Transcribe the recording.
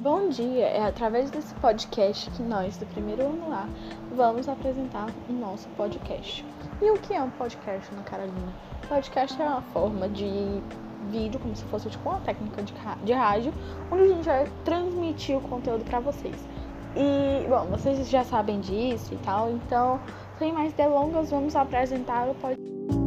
Bom dia é através desse podcast que nós, do primeiro ano lá, vamos apresentar o nosso podcast. E o que é um podcast, Ana Carolina? Podcast é uma forma de vídeo, como se fosse tipo uma técnica de, de rádio, onde a gente vai transmitir o conteúdo para vocês. E, bom, vocês já sabem disso e tal, então, sem mais delongas, vamos apresentar o podcast.